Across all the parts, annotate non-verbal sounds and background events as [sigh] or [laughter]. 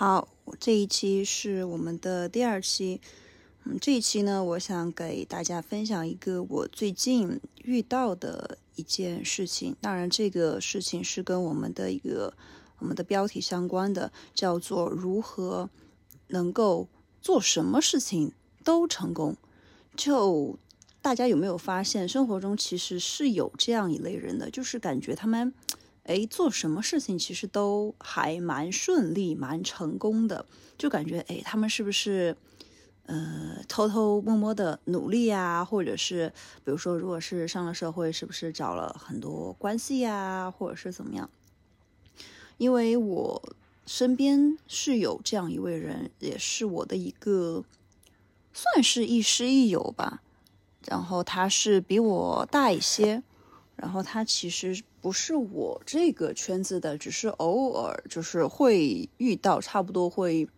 好，这一期是我们的第二期。嗯，这一期呢，我想给大家分享一个我最近遇到的一件事情。当然，这个事情是跟我们的一个我们的标题相关的，叫做如何能够做什么事情都成功。就大家有没有发现，生活中其实是有这样一类人的，就是感觉他们。哎，做什么事情其实都还蛮顺利、蛮成功的，就感觉哎，他们是不是呃偷偷摸摸的努力呀？或者是比如说，如果是上了社会，是不是找了很多关系呀？或者是怎么样？因为我身边是有这样一位人，也是我的一个算是亦师亦友吧。然后他是比我大一些。然后他其实不是我这个圈子的，只是偶尔就是会遇到，差不多会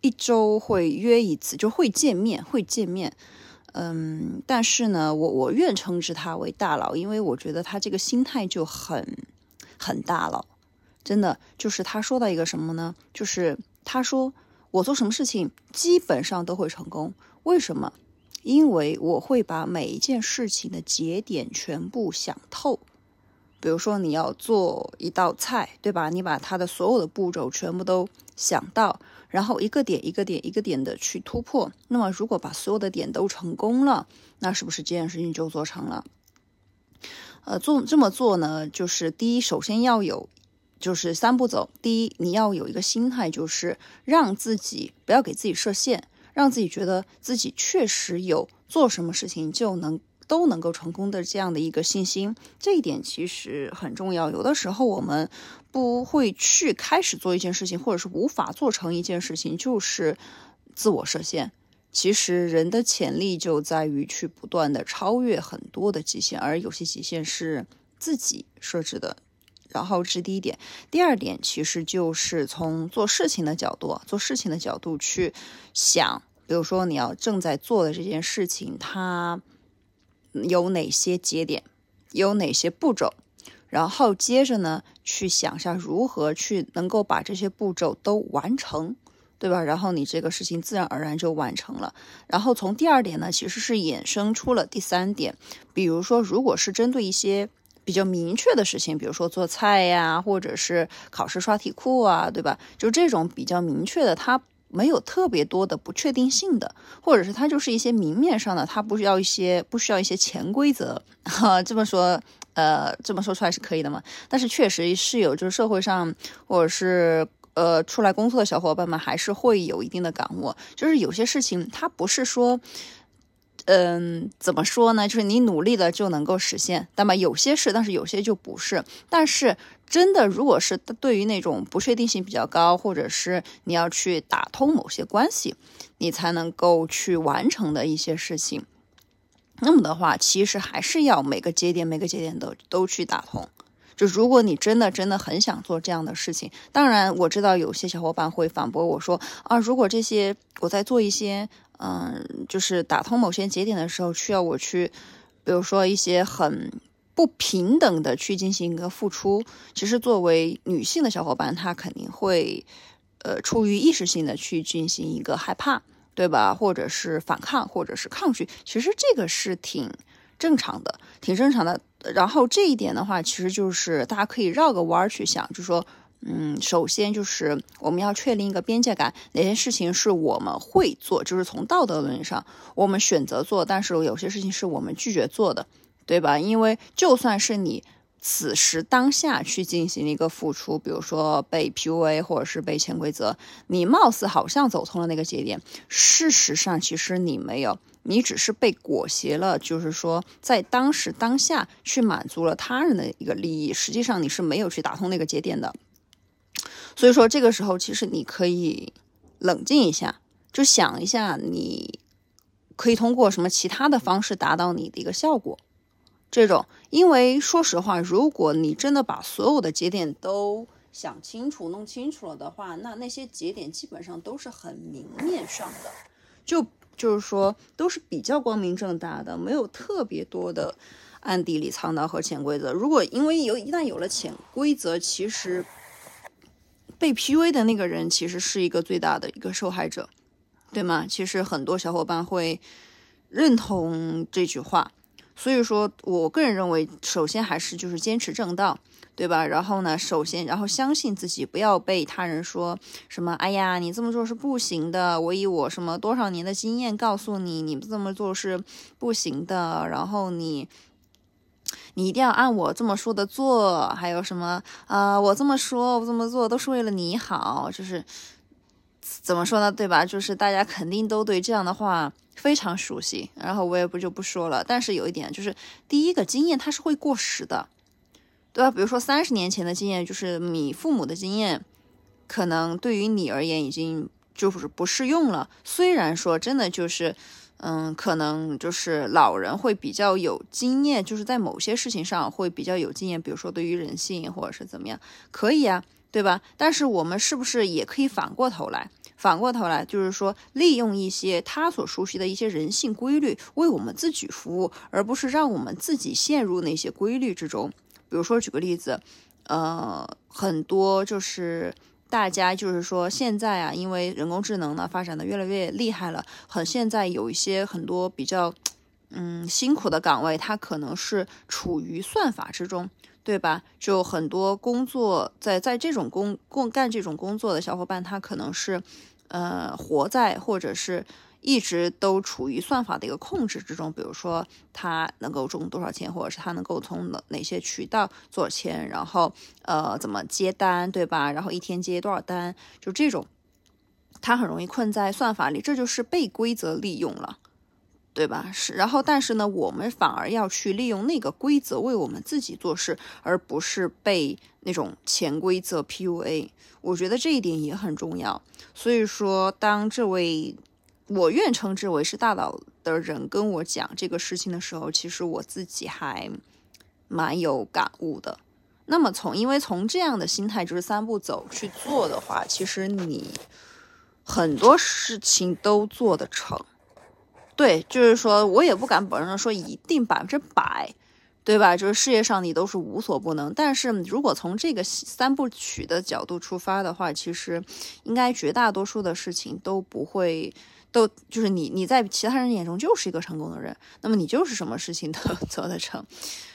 一周会约一次，就会见面，会见面。嗯，但是呢，我我愿称之他为大佬，因为我觉得他这个心态就很很大佬，真的就是他说到一个什么呢？就是他说我做什么事情基本上都会成功，为什么？因为我会把每一件事情的节点全部想透，比如说你要做一道菜，对吧？你把它的所有的步骤全部都想到，然后一个点一个点一个点的去突破。那么如果把所有的点都成功了，那是不是这件事情就做成了？呃，做这么做呢，就是第一，首先要有，就是三步走。第一，你要有一个心态，就是让自己不要给自己设限。让自己觉得自己确实有做什么事情就能都能够成功的这样的一个信心，这一点其实很重要。有的时候我们不会去开始做一件事情，或者是无法做成一件事情，就是自我设限。其实人的潜力就在于去不断的超越很多的极限，而有些极限是自己设置的。然后是第一点，第二点其实就是从做事情的角度，做事情的角度去想，比如说你要正在做的这件事情，它有哪些节点，有哪些步骤，然后接着呢去想一下如何去能够把这些步骤都完成，对吧？然后你这个事情自然而然就完成了。然后从第二点呢，其实是衍生出了第三点，比如说如果是针对一些。比较明确的事情，比如说做菜呀，或者是考试刷题库啊，对吧？就这种比较明确的，它没有特别多的不确定性的，或者是它就是一些明面上的，它不需要一些不需要一些潜规则。[laughs] 哈，这么说，呃，这么说出来是可以的嘛？但是确实是有，就是社会上或者是呃出来工作的小伙伴们，还是会有一定的感悟，就是有些事情它不是说。嗯，怎么说呢？就是你努力了就能够实现，那么有些是，但是有些就不是。但是真的，如果是对于那种不确定性比较高，或者是你要去打通某些关系，你才能够去完成的一些事情，那么的话，其实还是要每个节点每个节点都都去打通。就如果你真的真的很想做这样的事情，当然我知道有些小伙伴会反驳我说啊，如果这些我在做一些。嗯，就是打通某些节点的时候，需要我去，比如说一些很不平等的去进行一个付出。其实作为女性的小伙伴，她肯定会，呃，出于意识性的去进行一个害怕，对吧？或者是反抗，或者是抗拒。其实这个是挺正常的，挺正常的。然后这一点的话，其实就是大家可以绕个弯儿去想，就说。嗯，首先就是我们要确定一个边界感，哪些事情是我们会做，就是从道德伦理上我们选择做，但是有些事情是我们拒绝做的，对吧？因为就算是你此时当下去进行一个付出，比如说被 PUA 或者是被潜规则，你貌似好像走通了那个节点，事实上其实你没有，你只是被裹挟了，就是说在当时当下去满足了他人的一个利益，实际上你是没有去打通那个节点的。所以说，这个时候其实你可以冷静一下，就想一下，你可以通过什么其他的方式达到你的一个效果。这种，因为说实话，如果你真的把所有的节点都想清楚、弄清楚了的话，那那些节点基本上都是很明面上的，就就是说都是比较光明正大的，没有特别多的暗地里藏刀和潜规则。如果因为有一旦有了潜规则，其实。被 PUA 的那个人其实是一个最大的一个受害者，对吗？其实很多小伙伴会认同这句话，所以说我个人认为，首先还是就是坚持正道。对吧？然后呢？首先，然后相信自己，不要被他人说什么。哎呀，你这么做是不行的。我以我什么多少年的经验告诉你，你这么做是不行的。然后你，你一定要按我这么说的做。还有什么？啊，我这么说，我这么做都是为了你好。就是怎么说呢？对吧？就是大家肯定都对这样的话非常熟悉。然后我也不就不说了。但是有一点就是，第一个经验它是会过时的。对吧？比如说三十年前的经验，就是你父母的经验，可能对于你而言已经就是不适用了。虽然说真的就是，嗯，可能就是老人会比较有经验，就是在某些事情上会比较有经验，比如说对于人性或者是怎么样，可以啊，对吧？但是我们是不是也可以反过头来，反过头来就是说，利用一些他所熟悉的一些人性规律，为我们自己服务，而不是让我们自己陷入那些规律之中。比如说，举个例子，呃，很多就是大家就是说，现在啊，因为人工智能呢发展的越来越厉害了，很现在有一些很多比较嗯辛苦的岗位，它可能是处于算法之中，对吧？就很多工作在在这种工工干这种工作的小伙伴，他可能是呃活在或者是。一直都处于算法的一个控制之中，比如说他能够中多少钱，或者是他能够从哪哪些渠道做钱，然后呃怎么接单，对吧？然后一天接多少单，就这种，他很容易困在算法里，这就是被规则利用了，对吧？是，然后但是呢，我们反而要去利用那个规则为我们自己做事，而不是被那种潜规则 PUA。我觉得这一点也很重要。所以说，当这位。我愿称之为是大佬的人跟我讲这个事情的时候，其实我自己还蛮有感悟的。那么从因为从这样的心态就是三步走去做的话，其实你很多事情都做得成。对，就是说我也不敢保证说一定百分之百，对吧？就是事业上你都是无所不能。但是如果从这个三部曲的角度出发的话，其实应该绝大多数的事情都不会。都就是你，你在其他人眼中就是一个成功的人，那么你就是什么事情都做得成，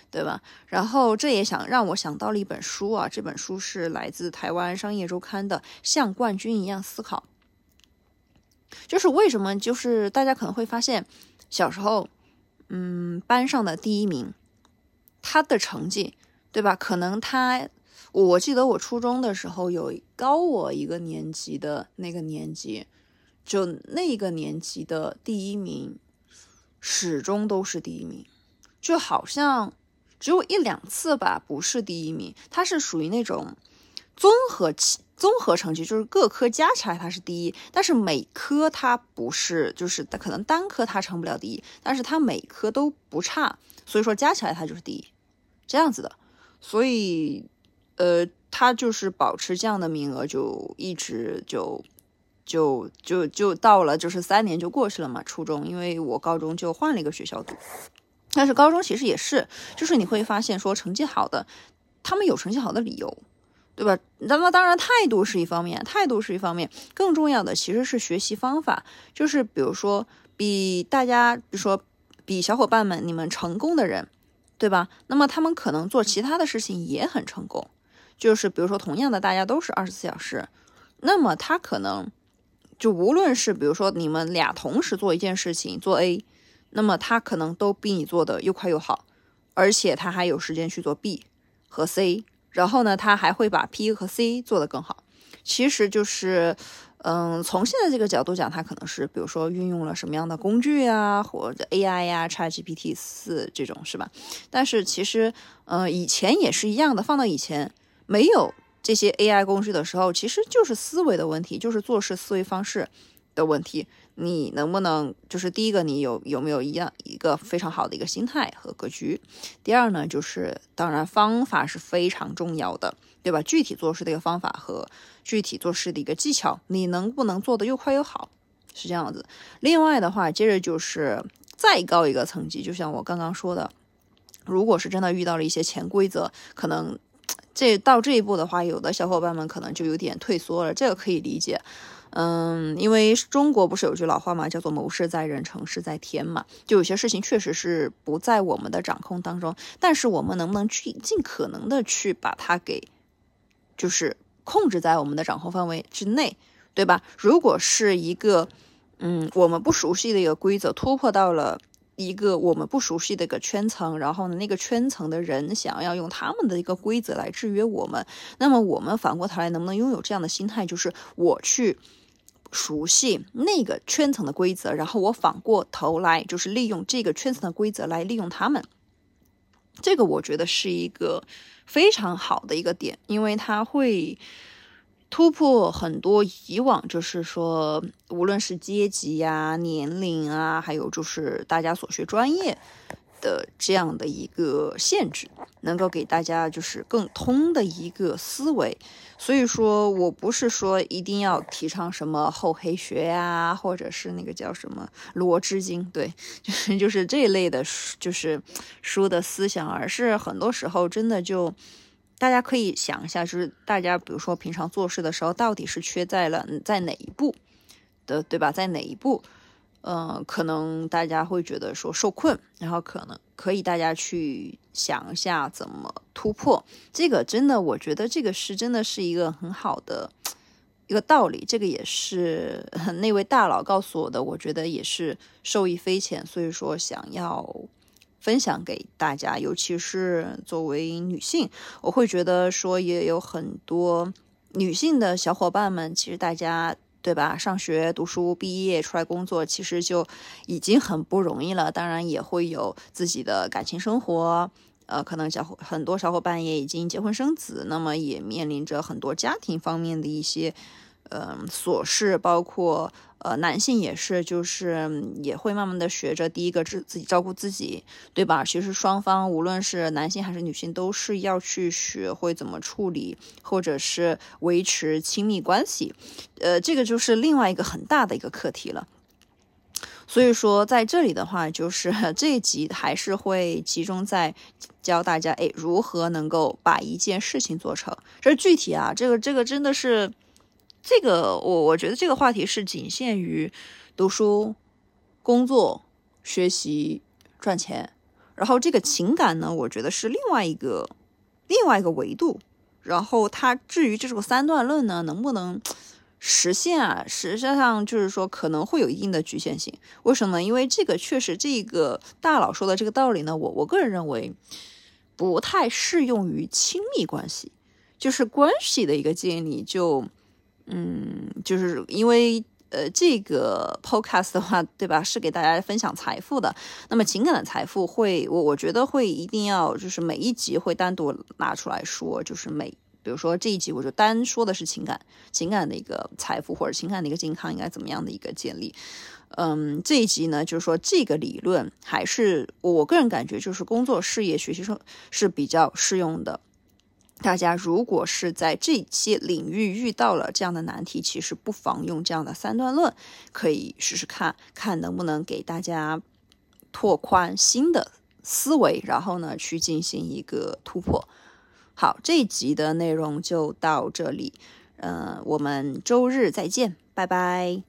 对吧？然后这也想让我想到了一本书啊，这本书是来自台湾商业周刊的《像冠军一样思考》，就是为什么？就是大家可能会发现，小时候，嗯，班上的第一名，他的成绩，对吧？可能他，我记得我初中的时候有高我一个年级的那个年级。就那个年级的第一名，始终都是第一名，就好像只有一两次吧不是第一名。他是属于那种综合综合成绩，就是各科加起来他是第一，但是每科他不是，就是可能单科他成不了第一，但是他每科都不差，所以说加起来他就是第一，这样子的。所以，呃，他就是保持这样的名额，就一直就。就就就到了，就是三年就过去了嘛。初中，因为我高中就换了一个学校读，但是高中其实也是，就是你会发现说成绩好的，他们有成绩好的理由，对吧？那么当然态度是一方面，态度是一方面，更重要的其实是学习方法。就是比如说，比大家，比如说比小伙伴们你们成功的人，对吧？那么他们可能做其他的事情也很成功。就是比如说，同样的大家都是二十四小时，那么他可能。就无论是比如说你们俩同时做一件事情做 A，那么他可能都比你做的又快又好，而且他还有时间去做 B 和 C，然后呢他还会把 P 和 C 做得更好。其实就是，嗯，从现在这个角度讲，他可能是比如说运用了什么样的工具啊，或者 AI 呀，ChatGPT 四这种是吧？但是其实，嗯，以前也是一样的，放到以前没有。这些 AI 工具的时候，其实就是思维的问题，就是做事思维方式的问题。你能不能就是第一个，你有有没有一样一个非常好的一个心态和格局？第二呢，就是当然方法是非常重要的，对吧？具体做事的一个方法和具体做事的一个技巧，你能不能做的又快又好？是这样子。另外的话，接着就是再高一个层级，就像我刚刚说的，如果是真的遇到了一些潜规则，可能。这到这一步的话，有的小伙伴们可能就有点退缩了，这个可以理解。嗯，因为中国不是有句老话嘛，叫做“谋事在人，成事在天”嘛。就有些事情确实是不在我们的掌控当中，但是我们能不能去尽可能的去把它给，就是控制在我们的掌控范围之内，对吧？如果是一个，嗯，我们不熟悉的一个规则，突破到了。一个我们不熟悉的一个圈层，然后呢，那个圈层的人想要用他们的一个规则来制约我们，那么我们反过头来能不能拥有这样的心态，就是我去熟悉那个圈层的规则，然后我反过头来就是利用这个圈层的规则来利用他们，这个我觉得是一个非常好的一个点，因为它会。突破很多以往就是说，无论是阶级呀、年龄啊，还有就是大家所学专业的这样的一个限制，能够给大家就是更通的一个思维。所以说我不是说一定要提倡什么厚黑学呀，或者是那个叫什么罗织经，对，[laughs] 就是就是这一类的，就是书的思想，而是很多时候真的就。大家可以想一下，就是大家比如说平常做事的时候，到底是缺在了在哪一步的，对吧？在哪一步，嗯，可能大家会觉得说受困，然后可能可以大家去想一下怎么突破。这个真的，我觉得这个是真的是一个很好的一个道理。这个也是 [laughs] 那位大佬告诉我的，我觉得也是受益匪浅。所以说，想要。分享给大家，尤其是作为女性，我会觉得说也有很多女性的小伙伴们，其实大家对吧？上学、读书、毕业出来工作，其实就已经很不容易了。当然也会有自己的感情生活，呃，可能小伙很多小伙伴也已经结婚生子，那么也面临着很多家庭方面的一些。嗯，琐事包括呃，男性也是，就是也会慢慢的学着第一个自自己照顾自己，对吧？其实双方无论是男性还是女性，都是要去学会怎么处理或者是维持亲密关系，呃，这个就是另外一个很大的一个课题了。所以说在这里的话，就是 [laughs] 这一集还是会集中在教大家，哎，如何能够把一件事情做成。这具体啊，这个这个真的是。这个我我觉得这个话题是仅限于读书、工作、学习、赚钱，然后这个情感呢，我觉得是另外一个另外一个维度。然后它至于这种三段论呢，能不能实现啊？实际上就是说可能会有一定的局限性。为什么呢？因为这个确实这个大佬说的这个道理呢，我我个人认为不太适用于亲密关系，就是关系的一个建立就。嗯，就是因为呃，这个 podcast 的话，对吧？是给大家分享财富的。那么情感的财富会，我我觉得会一定要，就是每一集会单独拿出来说。就是每，比如说这一集，我就单说的是情感，情感的一个财富或者情感的一个健康应该怎么样的一个建立。嗯，这一集呢，就是说这个理论还是我个人感觉，就是工作、事业、学习上是比较适用的。大家如果是在这些领域遇到了这样的难题，其实不妨用这样的三段论，可以试试看看能不能给大家拓宽新的思维，然后呢去进行一个突破。好，这一集的内容就到这里，嗯，我们周日再见，拜拜。